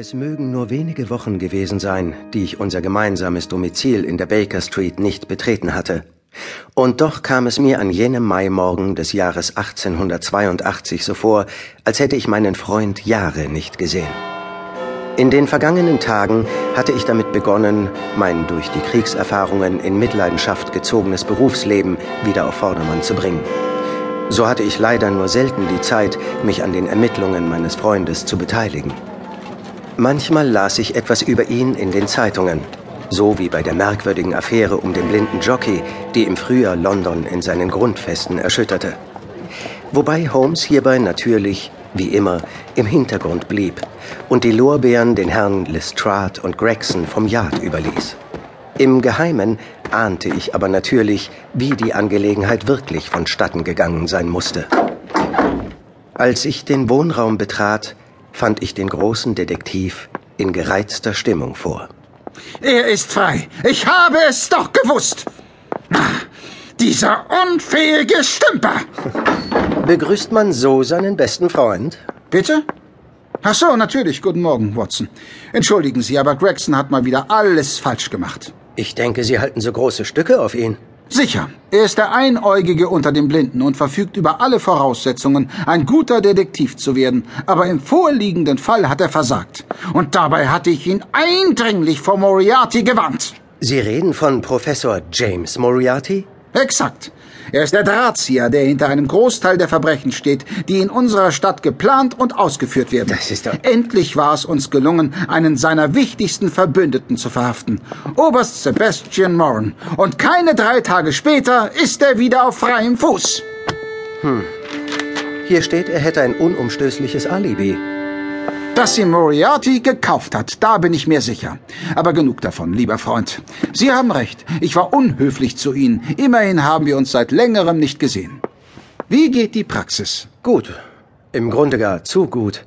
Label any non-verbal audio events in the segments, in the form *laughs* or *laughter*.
Es mögen nur wenige Wochen gewesen sein, die ich unser gemeinsames Domizil in der Baker Street nicht betreten hatte. Und doch kam es mir an jenem Maimorgen des Jahres 1882 so vor, als hätte ich meinen Freund Jahre nicht gesehen. In den vergangenen Tagen hatte ich damit begonnen, mein durch die Kriegserfahrungen in Mitleidenschaft gezogenes Berufsleben wieder auf Vordermann zu bringen. So hatte ich leider nur selten die Zeit, mich an den Ermittlungen meines Freundes zu beteiligen. Manchmal las ich etwas über ihn in den Zeitungen, so wie bei der merkwürdigen Affäre um den blinden Jockey, die im Frühjahr London in seinen Grundfesten erschütterte. Wobei Holmes hierbei natürlich, wie immer, im Hintergrund blieb und die Lorbeeren den Herren Lestrade und Gregson vom Yard überließ. Im Geheimen ahnte ich aber natürlich, wie die Angelegenheit wirklich vonstatten gegangen sein musste. Als ich den Wohnraum betrat, fand ich den großen Detektiv in gereizter Stimmung vor. Er ist frei. Ich habe es doch gewusst. Dieser unfähige Stümper. *laughs* Begrüßt man so seinen besten Freund? Bitte? Ach so, natürlich. Guten Morgen, Watson. Entschuldigen Sie, aber Gregson hat mal wieder alles falsch gemacht. Ich denke, Sie halten so große Stücke auf ihn. Sicher. Er ist der Einäugige unter den Blinden und verfügt über alle Voraussetzungen, ein guter Detektiv zu werden. Aber im vorliegenden Fall hat er versagt. Und dabei hatte ich ihn eindringlich vor Moriarty gewarnt. Sie reden von Professor James Moriarty? Exakt. Er ist der Drahtzieher, der hinter einem Großteil der Verbrechen steht, die in unserer Stadt geplant und ausgeführt werden. Das ist doch... Endlich war es uns gelungen, einen seiner wichtigsten Verbündeten zu verhaften. Oberst Sebastian Moran. Und keine drei Tage später ist er wieder auf freiem Fuß. Hm. Hier steht, er hätte ein unumstößliches Alibi. Dass sie Moriarty gekauft hat, da bin ich mir sicher. Aber genug davon, lieber Freund. Sie haben recht, ich war unhöflich zu Ihnen. Immerhin haben wir uns seit längerem nicht gesehen. Wie geht die Praxis? Gut. Im Grunde gar zu gut.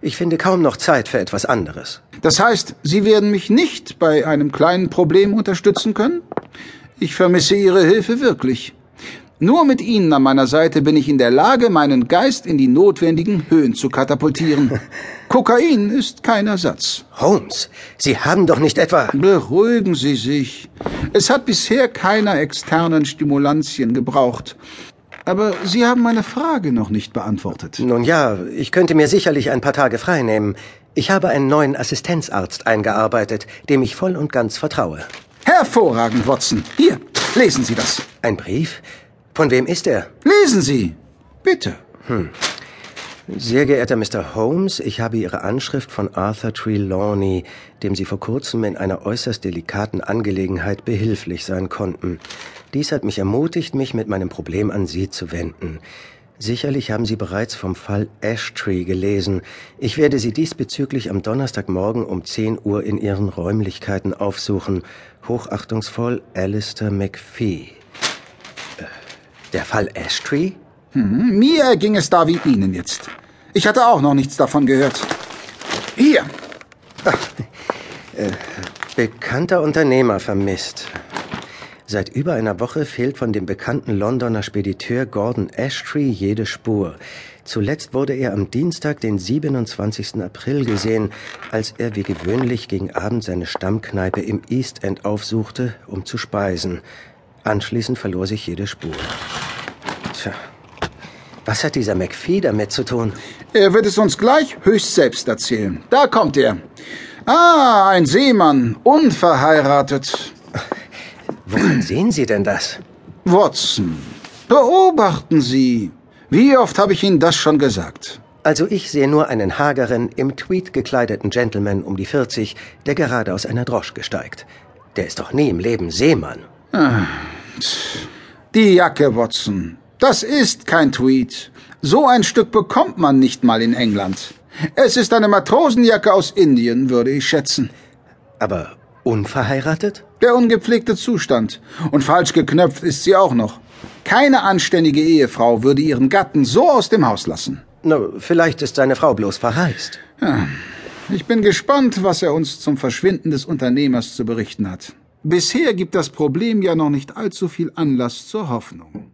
Ich finde kaum noch Zeit für etwas anderes. Das heißt, Sie werden mich nicht bei einem kleinen Problem unterstützen können? Ich vermisse Ihre Hilfe wirklich. Nur mit Ihnen an meiner Seite bin ich in der Lage, meinen Geist in die notwendigen Höhen zu katapultieren. *laughs* Kokain ist kein Ersatz. Holmes, Sie haben doch nicht etwa. Beruhigen Sie sich. Es hat bisher keiner externen Stimulantien gebraucht. Aber Sie haben meine Frage noch nicht beantwortet. Nun ja, ich könnte mir sicherlich ein paar Tage frei nehmen. Ich habe einen neuen Assistenzarzt eingearbeitet, dem ich voll und ganz vertraue. Hervorragend, Watson. Hier, lesen Sie das. Ein Brief? Von wem ist er? Lesen Sie. Bitte. Hm. Sehr geehrter Mr. Holmes, ich habe Ihre Anschrift von Arthur Trelawney, dem Sie vor kurzem in einer äußerst delikaten Angelegenheit behilflich sein konnten. Dies hat mich ermutigt, mich mit meinem Problem an Sie zu wenden. Sicherlich haben Sie bereits vom Fall Ashtree gelesen. Ich werde Sie diesbezüglich am Donnerstagmorgen um 10 Uhr in Ihren Räumlichkeiten aufsuchen. Hochachtungsvoll Alistair McPhee. Der Fall Ashtree? Hm, mir ging es da wie Ihnen jetzt. Ich hatte auch noch nichts davon gehört. Hier. Ach, äh, bekannter Unternehmer vermisst. Seit über einer Woche fehlt von dem bekannten Londoner Spediteur Gordon Ashtree jede Spur. Zuletzt wurde er am Dienstag, den 27. April gesehen, als er wie gewöhnlich gegen Abend seine Stammkneipe im East End aufsuchte, um zu speisen. Anschließend verlor sich jede Spur. Tja, was hat dieser McPhee damit zu tun? Er wird es uns gleich höchst selbst erzählen. Da kommt er. Ah, ein Seemann, unverheiratet. Woran sehen Sie denn das? Watson, beobachten Sie. Wie oft habe ich Ihnen das schon gesagt? Also ich sehe nur einen hageren, im Tweed gekleideten Gentleman um die 40, der gerade aus einer Droschke steigt. Der ist doch nie im Leben Seemann. Ah, die Jacke, Watson. Das ist kein Tweed. So ein Stück bekommt man nicht mal in England. Es ist eine Matrosenjacke aus Indien, würde ich schätzen. Aber unverheiratet? Der ungepflegte Zustand. Und falsch geknöpft ist sie auch noch. Keine anständige Ehefrau würde ihren Gatten so aus dem Haus lassen. Na, vielleicht ist seine Frau bloß verreist. Ja. Ich bin gespannt, was er uns zum Verschwinden des Unternehmers zu berichten hat. Bisher gibt das Problem ja noch nicht allzu viel Anlass zur Hoffnung.